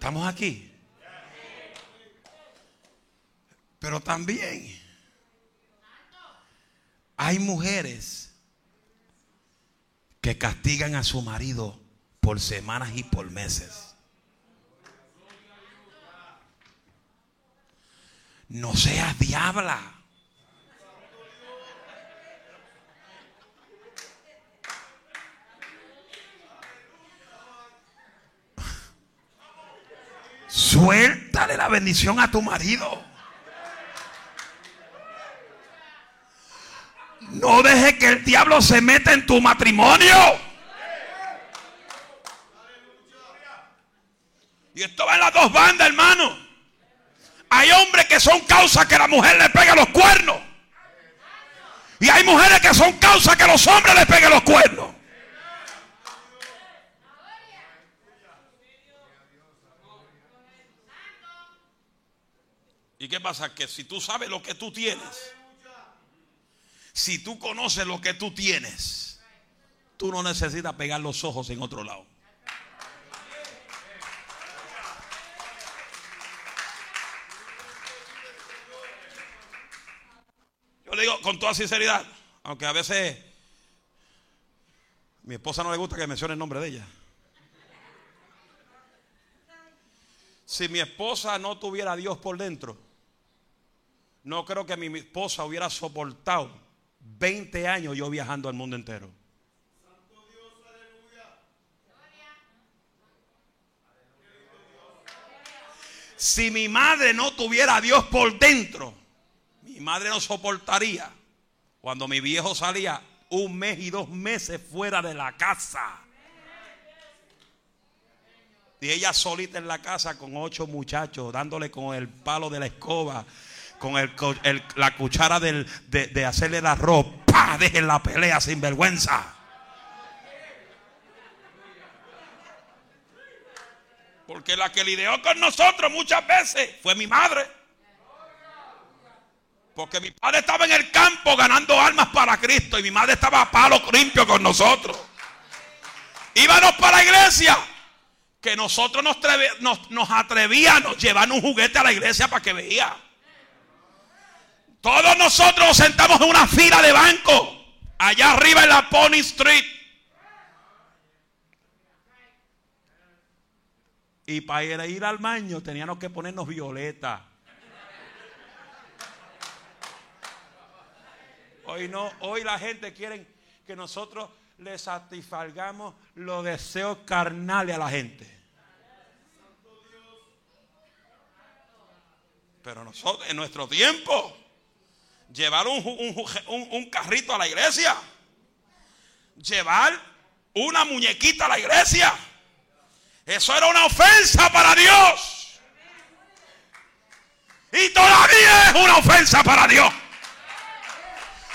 ¿Estamos aquí? Pero también hay mujeres que castigan a su marido por semanas y por meses. No seas diabla. Suéltale la bendición a tu marido. No deje que el diablo se meta en tu matrimonio. Y esto va en las dos bandas, hermano. Hay hombres que son causa que la mujer le pegue los cuernos. Y hay mujeres que son causa que los hombres le peguen los cuernos. ¿Y qué pasa? Que si tú sabes lo que tú tienes, si tú conoces lo que tú tienes, tú no necesitas pegar los ojos en otro lado. Yo le digo con toda sinceridad, aunque a veces mi esposa no le gusta que mencione el nombre de ella. Si mi esposa no tuviera a Dios por dentro, no creo que mi esposa hubiera soportado 20 años yo viajando al mundo entero. Si mi madre no tuviera a Dios por dentro, mi madre no soportaría cuando mi viejo salía un mes y dos meses fuera de la casa. Y ella solita en la casa con ocho muchachos, dándole con el palo de la escoba con la cuchara de, hacerle el arroz. ¡Pah! Dejen la pelea sin vergüenza. Porque la que lidió con nosotros muchas veces fue mi madre. Porque mi padre estaba en el campo ganando armas para Cristo y mi madre estaba a palo limpio con nosotros. Íbamos para la iglesia. Que nosotros nos, nos, nos atrevíamos a llevar un juguete a la iglesia para que veía. Todos nosotros sentamos en una fila de banco. Allá arriba en la Pony Street. Y para ir al baño teníamos que ponernos violeta. Hoy no, hoy la gente quiere que nosotros le satisfagamos los deseos carnales a la gente. Pero nosotros, en nuestro tiempo, llevar un, carrito a la iglesia, llevar una muñequita a la iglesia. Eso era una ofensa para Dios. Y todavía es una ofensa para Dios.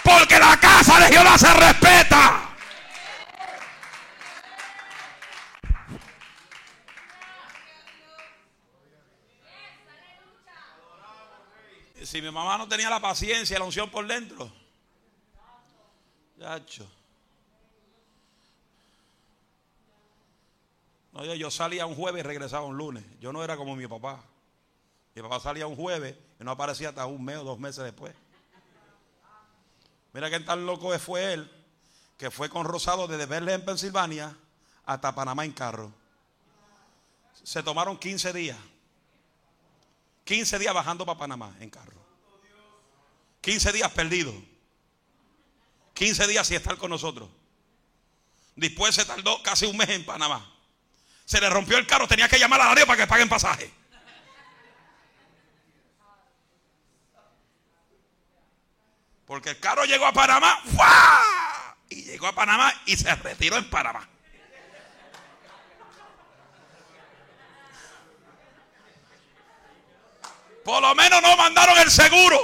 Porque la casa de Jehová se respeta. Si mi mamá no tenía la paciencia, la unción por dentro. No, yo salía un jueves y regresaba un lunes. Yo no era como mi papá. Mi papá salía un jueves y no aparecía hasta un mes o dos meses después. Mira qué tan loco fue él, que fue con Rosado desde verle en Pensilvania hasta Panamá en carro. Se tomaron 15 días. 15 días bajando para Panamá en carro. 15 días perdidos. 15 días sin estar con nosotros. Después se tardó casi un mes en Panamá. Se le rompió el carro, tenía que llamar a la para que paguen pasaje. Porque el carro llegó a Panamá y llegó a Panamá y se retiró en Panamá. Por lo menos no mandaron el seguro.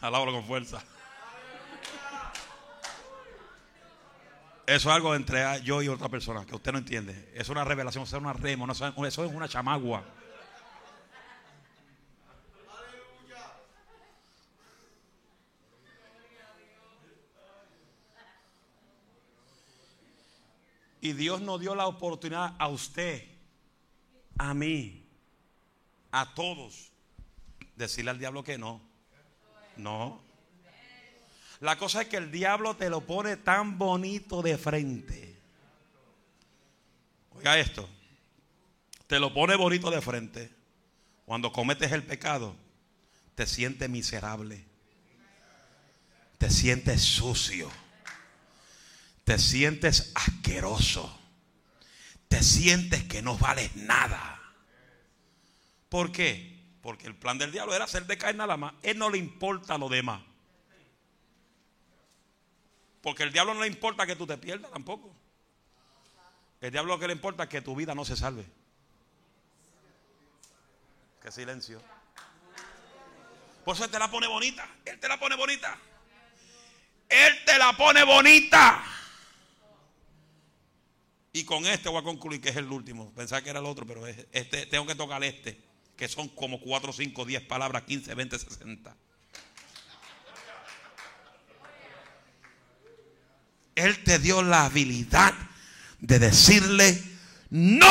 Alábalo con fuerza. Eso es algo entre yo y otra persona que usted no entiende. Es una revelación, es una remo, eso es una chamagua. Y Dios nos dio la oportunidad a usted, a mí, a todos, decirle al diablo que no. No. La cosa es que el diablo te lo pone tan bonito de frente. Oiga esto. Te lo pone bonito de frente. Cuando cometes el pecado, te sientes miserable. Te sientes sucio te sientes asqueroso, te sientes que no vales nada. ¿Por qué? Porque el plan del diablo era de caer nada más. Él no le importa lo demás. Porque el diablo no le importa que tú te pierdas tampoco. El diablo lo que le importa es que tu vida no se salve. Qué silencio. Por eso él te la pone bonita. Él te la pone bonita. Él te la pone bonita. Y con este voy a concluir, que es el último. Pensaba que era el otro, pero este, tengo que tocar este, que son como 4, 5, 10 palabras, 15, 20, 60. Él te dio la habilidad de decirle no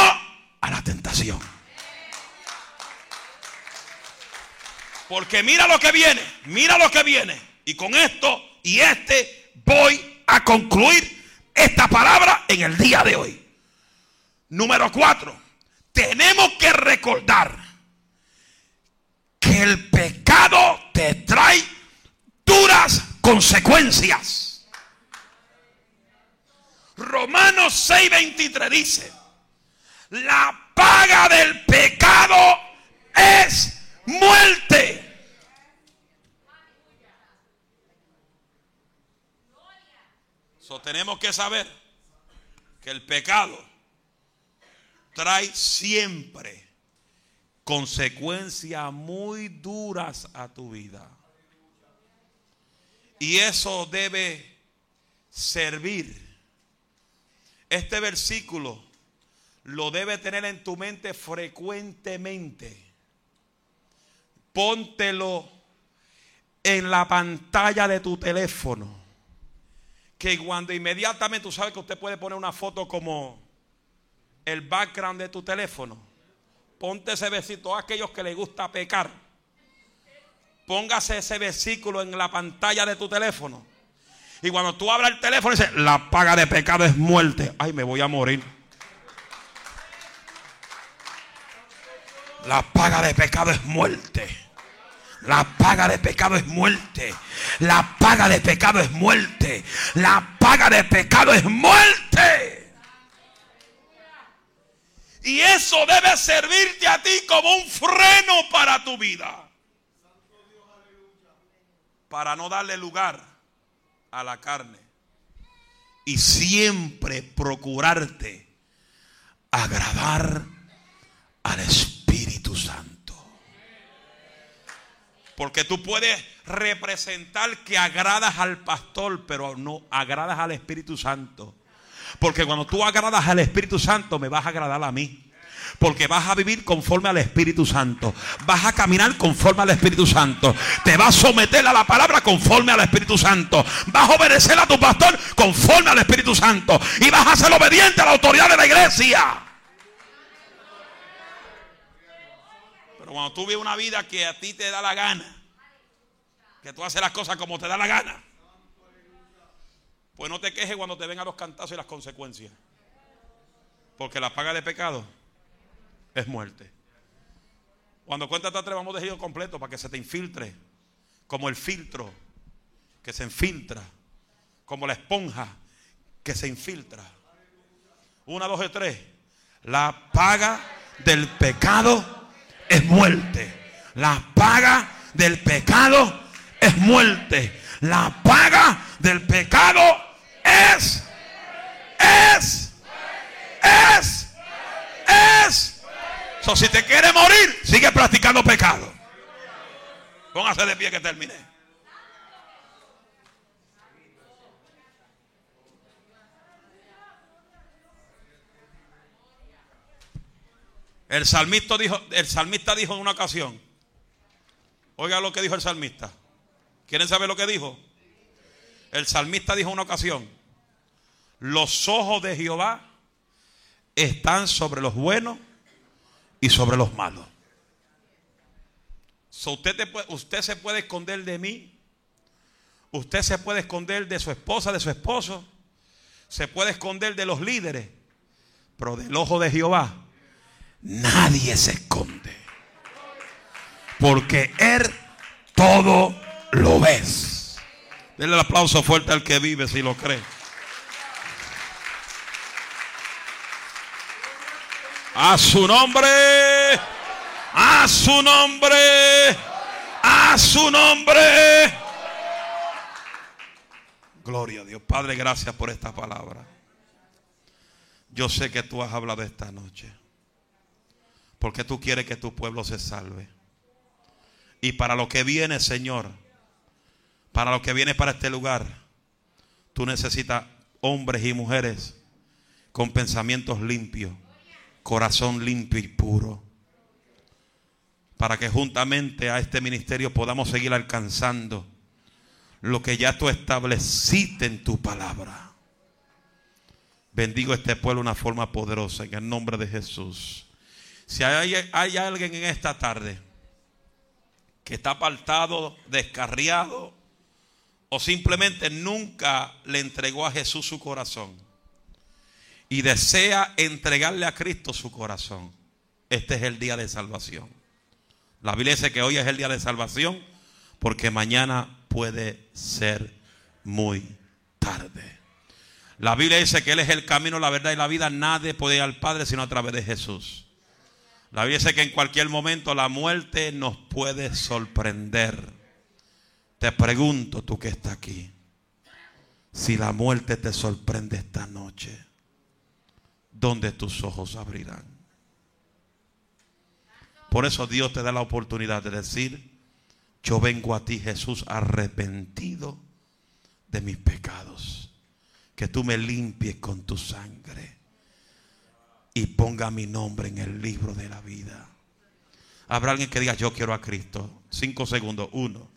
a la tentación. Porque mira lo que viene, mira lo que viene. Y con esto y este voy a concluir esta palabra en el día de hoy. Número cuatro, tenemos que recordar que el pecado te trae duras consecuencias. Romanos 6:23 dice, la paga del pecado es muerte. Tenemos que saber que el pecado trae siempre consecuencias muy duras a tu vida. Y eso debe servir. Este versículo lo debe tener en tu mente frecuentemente. Póntelo en la pantalla de tu teléfono que cuando inmediatamente tú sabes que usted puede poner una foto como el background de tu teléfono, ponte ese versículo a aquellos que les gusta pecar. Póngase ese versículo en la pantalla de tu teléfono. Y cuando tú abras el teléfono, dice, la paga de pecado es muerte. Ay, me voy a morir. La paga de pecado es muerte. La paga de pecado es muerte. La paga de pecado es muerte. La paga de pecado es muerte. Y eso debe servirte a ti como un freno para tu vida. Para no darle lugar a la carne. Y siempre procurarte agradar al Espíritu Porque tú puedes representar que agradas al pastor, pero no agradas al Espíritu Santo. Porque cuando tú agradas al Espíritu Santo, me vas a agradar a mí. Porque vas a vivir conforme al Espíritu Santo. Vas a caminar conforme al Espíritu Santo. Te vas a someter a la palabra conforme al Espíritu Santo. Vas a obedecer a tu pastor conforme al Espíritu Santo. Y vas a ser obediente a la autoridad de la iglesia. Cuando tú vives una vida que a ti te da la gana, que tú haces las cosas como te da la gana, pues no te quejes cuando te vengan los cantazos y las consecuencias. Porque la paga de pecado es muerte. Cuando cuentas hasta tres, vamos de completo para que se te infiltre. Como el filtro que se infiltra. Como la esponja que se infiltra. Una, dos y tres. La paga del pecado es muerte. La paga del pecado es muerte. La paga del pecado es, es, es, es. So, si te quiere morir, sigue practicando pecado. Póngase de pie que termine. El salmista dijo, el salmista dijo en una ocasión, oiga lo que dijo el salmista. ¿Quieren saber lo que dijo? El salmista dijo en una ocasión, los ojos de Jehová están sobre los buenos y sobre los malos. usted, usted se puede esconder de mí. Usted se puede esconder de su esposa, de su esposo. Se puede esconder de los líderes. Pero del ojo de Jehová nadie se esconde. Porque Él todo lo ves. Denle el aplauso fuerte al que vive si lo cree. A su nombre. A su nombre. A su nombre. Gloria a Dios. Padre, gracias por esta palabra. Yo sé que tú has hablado esta noche. Porque tú quieres que tu pueblo se salve. Y para lo que viene, Señor, para lo que viene para este lugar, tú necesitas hombres y mujeres con pensamientos limpios corazón limpio y puro. Para que juntamente a este ministerio podamos seguir alcanzando lo que ya tú estableciste en tu palabra. Bendigo este pueblo de una forma poderosa en el nombre de Jesús. Si hay, hay alguien en esta tarde que está apartado, descarriado, o simplemente nunca le entregó a Jesús su corazón y desea entregarle a Cristo su corazón, este es el día de salvación. La Biblia dice que hoy es el día de salvación porque mañana puede ser muy tarde. La Biblia dice que Él es el camino, la verdad y la vida. Nadie puede ir al Padre sino a través de Jesús. La Biblia dice que en cualquier momento la muerte nos puede sorprender. Te pregunto, tú que estás aquí, si la muerte te sorprende esta noche donde tus ojos abrirán. Por eso Dios te da la oportunidad de decir, yo vengo a ti Jesús arrepentido de mis pecados. Que tú me limpies con tu sangre y ponga mi nombre en el libro de la vida. Habrá alguien que diga, yo quiero a Cristo. Cinco segundos. Uno,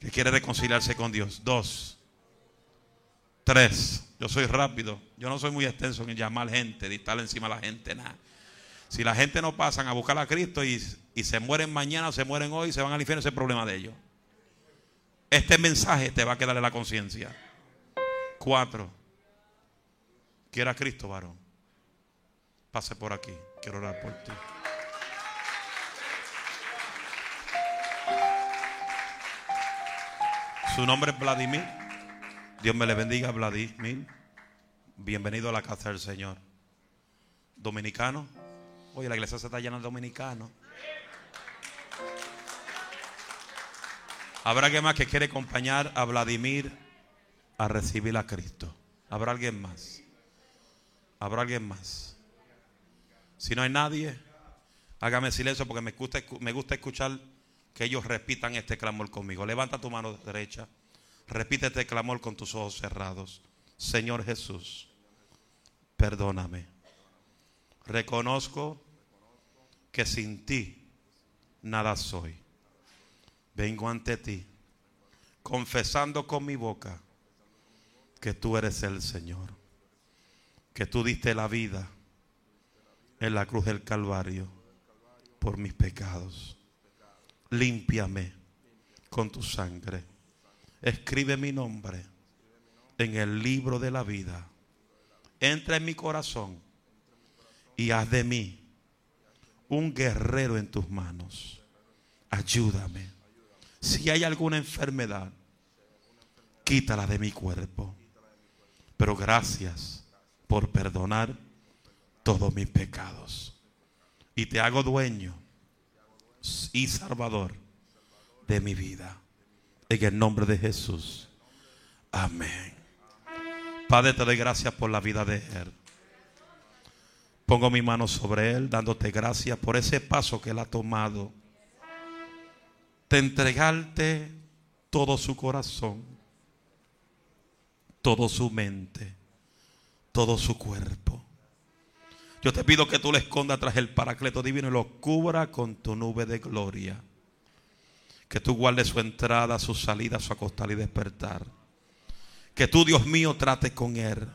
que quiere reconciliarse con Dios. Dos, tres. Yo soy rápido. Yo no soy muy extenso en llamar gente, de estar encima de la gente, nada. Si la gente no pasan a buscar a Cristo y, se mueren mañana o se mueren hoy, se van al infierno, ese es el problema de ellos. Este mensaje te va a quedar en la conciencia. Cuatro. Quiera a Cristo, varón. Pase por aquí. Quiero orar por ti. Su nombre es Vladimir. Dios me le bendiga, Vladimir. Bienvenido a la casa del Señor. Dominicano. Oye, la iglesia se está llena de dominicanos. Habrá alguien más que quiere acompañar a Vladimir a recibir a Cristo. Habrá alguien más. Habrá alguien más. Si no hay nadie, hágame silencio porque me gusta, escuchar que ellos repitan este clamor conmigo. Levanta tu mano derecha. Repite este clamor con tus ojos cerrados. Señor Jesús, perdóname. Reconozco que sin ti nada soy. Vengo ante ti confesando con mi boca que tú eres el Señor, que tú diste la vida en la cruz del Calvario por mis pecados. Límpiame con tu sangre escribe mi nombre en el libro de la vida. Entra en mi corazón y haz de mí un guerrero en tus manos. Ayúdame. Si hay alguna enfermedad, quítala de mi cuerpo. Pero gracias por perdonar todos mis pecados. Y te hago dueño y salvador de mi vida. En el nombre de Jesús. Amén. Padre, te doy gracias por la vida de Él. Pongo mi mano sobre Él, dándote gracias por ese paso que Él ha tomado. De entregarte todo su corazón, todo su mente, todo su cuerpo. Yo te pido que tú le escondas tras el paracleto divino y lo cubra con tu nube de gloria. Que tú guardes su entrada, su salida, su acostar y despertar. Que tú, Dios mío, trate con él.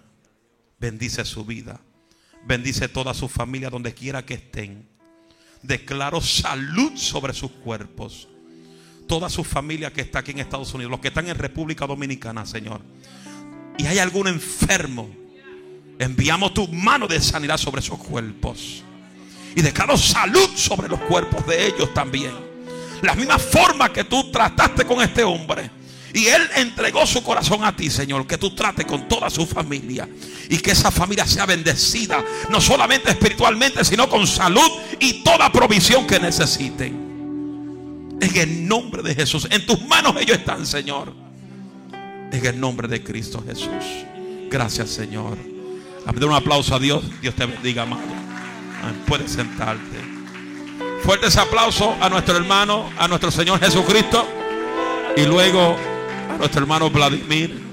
Bendice su vida. Bendice toda su familia donde quiera que estén. Declaro salud sobre sus cuerpos. Toda su familia que está aquí en Estados Unidos, los que están en República Dominicana, Señor. Y hay algún enfermo. Enviamos tu mano de sanidad sobre esos cuerpos. Y declaro salud sobre los cuerpos de ellos también. La misma forma que tú trataste con este hombre. Y él entregó su corazón a ti, Señor. Que tú trates con toda su familia. Y que esa familia sea bendecida. No solamente espiritualmente, sino con salud y toda provisión que necesiten. En el nombre de Jesús. En tus manos ellos están, Señor. En el nombre de Cristo Jesús. Gracias, Señor. Dame un aplauso a Dios. Dios te bendiga, amado. Puedes sentarte. Fuerte ese aplauso a nuestro hermano, a nuestro Señor Jesucristo. Y luego a nuestro hermano Vladimir.